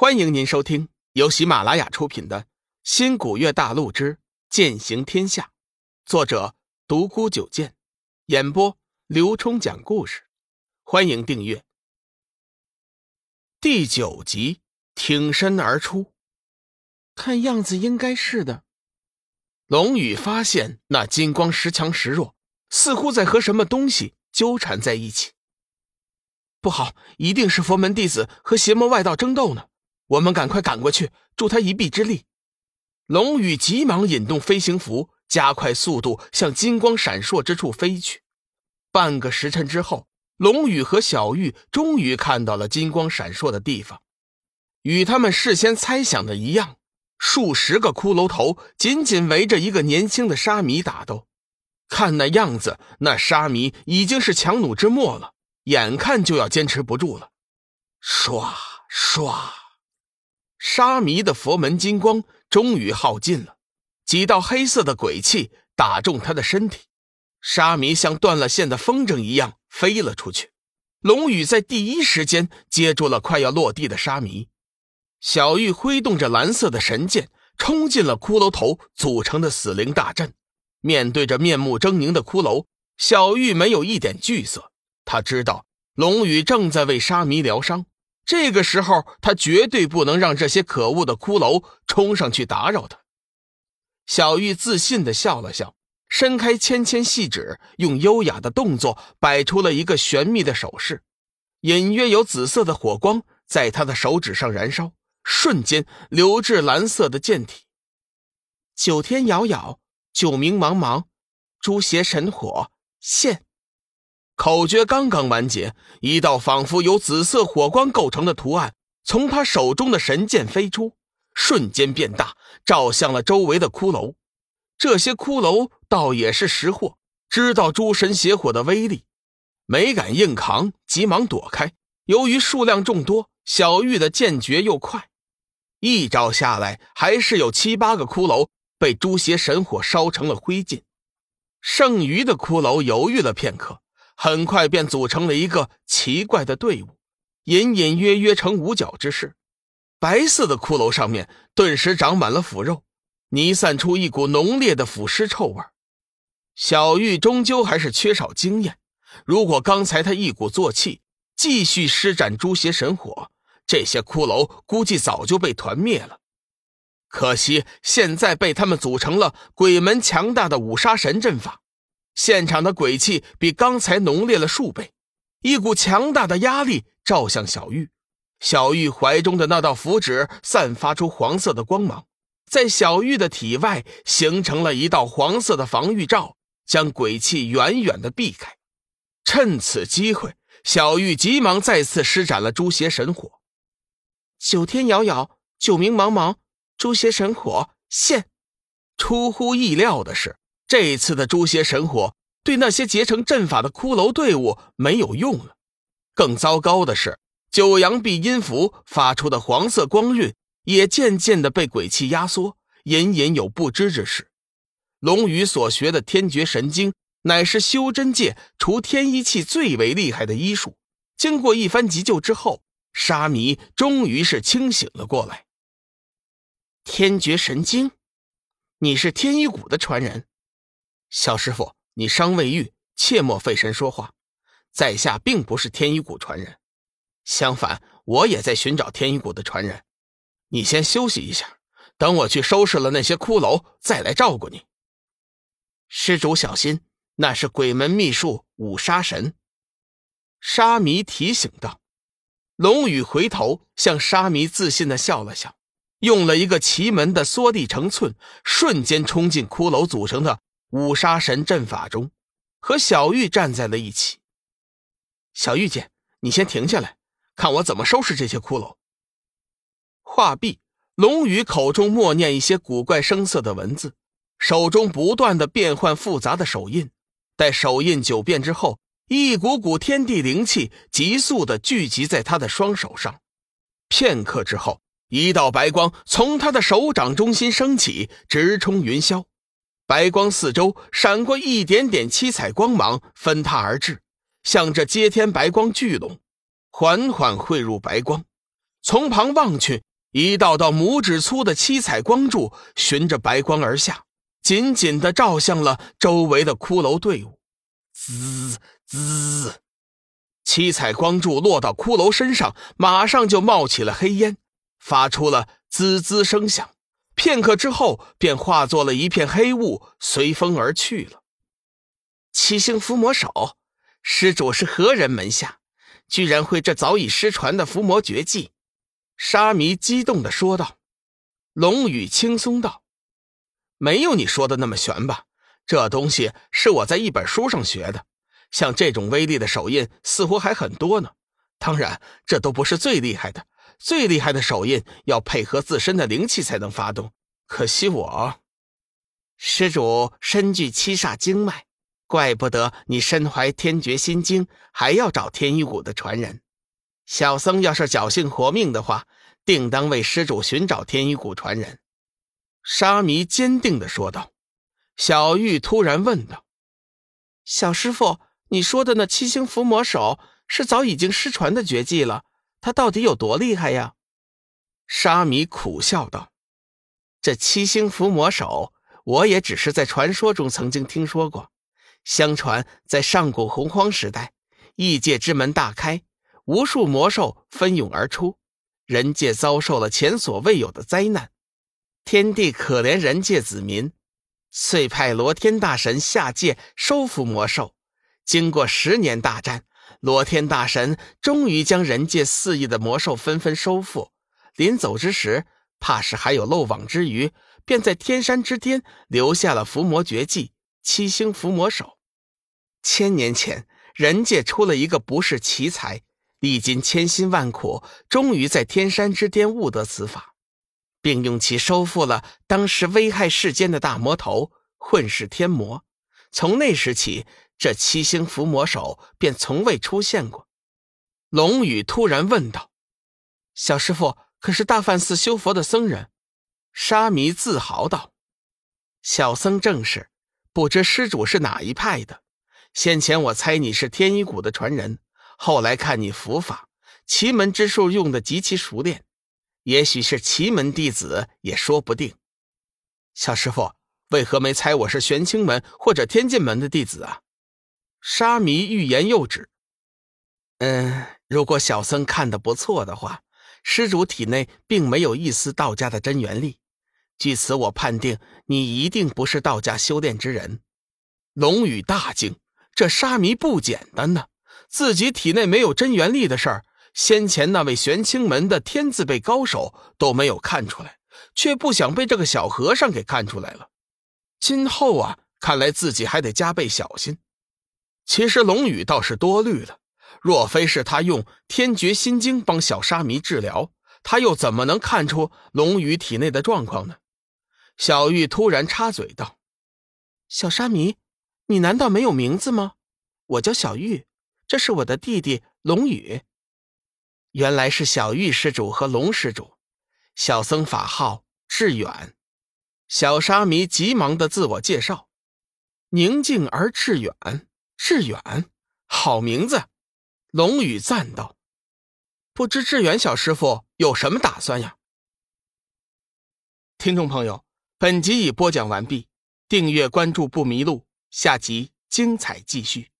欢迎您收听由喜马拉雅出品的《新古月大陆之剑行天下》，作者独孤九剑，演播刘冲讲故事。欢迎订阅。第九集，挺身而出，看样子应该是的。龙宇发现那金光时强时弱，似乎在和什么东西纠缠在一起。不好，一定是佛门弟子和邪魔外道争斗呢。我们赶快赶过去，助他一臂之力。龙宇急忙引动飞行符，加快速度向金光闪烁之处飞去。半个时辰之后，龙宇和小玉终于看到了金光闪烁的地方。与他们事先猜想的一样，数十个骷髅头紧紧围着一个年轻的沙弥打斗。看那样子，那沙弥已经是强弩之末了，眼看就要坚持不住了。唰唰。沙弥的佛门金光终于耗尽了，几道黑色的鬼气打中他的身体，沙弥像断了线的风筝一样飞了出去。龙宇在第一时间接住了快要落地的沙弥，小玉挥动着蓝色的神剑冲进了骷髅头组成的死灵大阵。面对着面目狰狞的骷髅，小玉没有一点惧色，他知道龙宇正在为沙弥疗伤。这个时候，他绝对不能让这些可恶的骷髅冲上去打扰他。小玉自信的笑了笑，伸开纤纤细指，用优雅的动作摆出了一个玄秘的手势，隐约有紫色的火光在他的手指上燃烧，瞬间流至蓝色的剑体。九天遥遥，九冥茫茫，诛邪神火现。口诀刚刚完结，一道仿佛由紫色火光构成的图案从他手中的神剑飞出，瞬间变大，照向了周围的骷髅。这些骷髅倒也是识货，知道诸神邪火的威力，没敢硬扛，急忙躲开。由于数量众多，小玉的剑诀又快，一招下来，还是有七八个骷髅被诸邪神火烧成了灰烬。剩余的骷髅犹豫了片刻。很快便组成了一个奇怪的队伍，隐隐约约成五角之势。白色的骷髅上面顿时长满了腐肉，弥散出一股浓烈的腐尸臭味。小玉终究还是缺少经验，如果刚才他一鼓作气继续施展诛邪神火，这些骷髅估计早就被团灭了。可惜现在被他们组成了鬼门强大的五杀神阵法。现场的鬼气比刚才浓烈了数倍，一股强大的压力照向小玉。小玉怀中的那道符纸散发出黄色的光芒，在小玉的体外形成了一道黄色的防御罩，将鬼气远远的避开。趁此机会，小玉急忙再次施展了诛邪神火。九天遥遥，九冥茫茫，诛邪神火现。出乎意料的是。这次的诛邪神火对那些结成阵法的骷髅队伍没有用了。更糟糕的是，九阳碧音符发出的黄色光晕也渐渐的被鬼气压缩，隐隐有不支之势。龙宇所学的天绝神经乃是修真界除天一气最为厉害的医术。经过一番急救之后，沙弥终于是清醒了过来。天绝神经，你是天一谷的传人？小师傅，你伤未愈，切莫费神说话。在下并不是天一谷传人，相反，我也在寻找天一谷的传人。你先休息一下，等我去收拾了那些骷髅，再来照顾你。施主小心，那是鬼门秘术五杀神。沙弥提醒道。龙宇回头向沙弥自信的笑了笑，用了一个奇门的缩地成寸，瞬间冲进骷髅组成的。五杀神阵法中，和小玉站在了一起。小玉姐，你先停下来，看我怎么收拾这些骷髅。话毕，龙宇口中默念一些古怪声色的文字，手中不断的变换复杂的手印。待手印九变之后，一股股天地灵气急速的聚集在他的双手上。片刻之后，一道白光从他的手掌中心升起，直冲云霄。白光四周闪过一点点七彩光芒，分沓而至，向着接天白光聚拢，缓缓汇入白光。从旁望去，一道道拇指粗的七彩光柱循着白光而下，紧紧的照向了周围的骷髅队伍。滋滋，七彩光柱落到骷髅身上，马上就冒起了黑烟，发出了滋滋声响。片刻之后，便化作了一片黑雾，随风而去了。七星伏魔手，施主是何人门下？居然会这早已失传的伏魔绝技？沙弥激动的说道。龙宇轻松道：“没有你说的那么玄吧？这东西是我在一本书上学的。像这种威力的手印，似乎还很多呢。当然，这都不是最厉害的。最厉害的手印要配合自身的灵气才能发动。可惜我……施主身具七煞经脉。”怪不得你身怀天绝心经，还要找天一谷的传人。小僧要是侥幸活命的话，定当为施主寻找天一谷传人。”沙弥坚定的说道。小玉突然问道：“小师傅，你说的那七星伏魔手是早已经失传的绝技了？它到底有多厉害呀？”沙弥苦笑道：“这七星伏魔手，我也只是在传说中曾经听说过。”相传，在上古洪荒时代，异界之门大开，无数魔兽蜂涌而出，人界遭受了前所未有的灾难。天帝可怜人界子民，遂派罗天大神下界收服魔兽。经过十年大战，罗天大神终于将人界四亿的魔兽纷纷收复。临走之时，怕是还有漏网之鱼，便在天山之巅留下了伏魔绝技——七星伏魔手。千年前，人界出了一个不世奇才，历经千辛万苦，终于在天山之巅悟得此法，并用其收复了当时危害世间的大魔头混世天魔。从那时起，这七星伏魔手便从未出现过。龙宇突然问道：“小师傅可是大梵寺修佛的僧人？”沙弥自豪道：“小僧正是，不知施主是哪一派的。”先前我猜你是天一谷的传人，后来看你伏法，奇门之术用的极其熟练，也许是奇门弟子也说不定。小师傅为何没猜我是玄清门或者天剑门的弟子啊？沙弥欲言又止。嗯，如果小僧看的不错的话，施主体内并没有一丝道家的真元力，据此我判定你一定不是道家修炼之人。龙宇大惊。这沙弥不简单呢，自己体内没有真元力的事儿，先前那位玄清门的天字辈高手都没有看出来，却不想被这个小和尚给看出来了。今后啊，看来自己还得加倍小心。其实龙宇倒是多虑了，若非是他用天绝心经帮小沙弥治疗，他又怎么能看出龙宇体内的状况呢？小玉突然插嘴道：“小沙弥。”你难道没有名字吗？我叫小玉，这是我的弟弟龙宇。原来是小玉施主和龙施主，小僧法号志远。小沙弥急忙的自我介绍：宁静而致远，致远，好名字。龙宇赞道：“不知志远小师傅有什么打算呀？”听众朋友，本集已播讲完毕，订阅关注不迷路。下集精彩继续。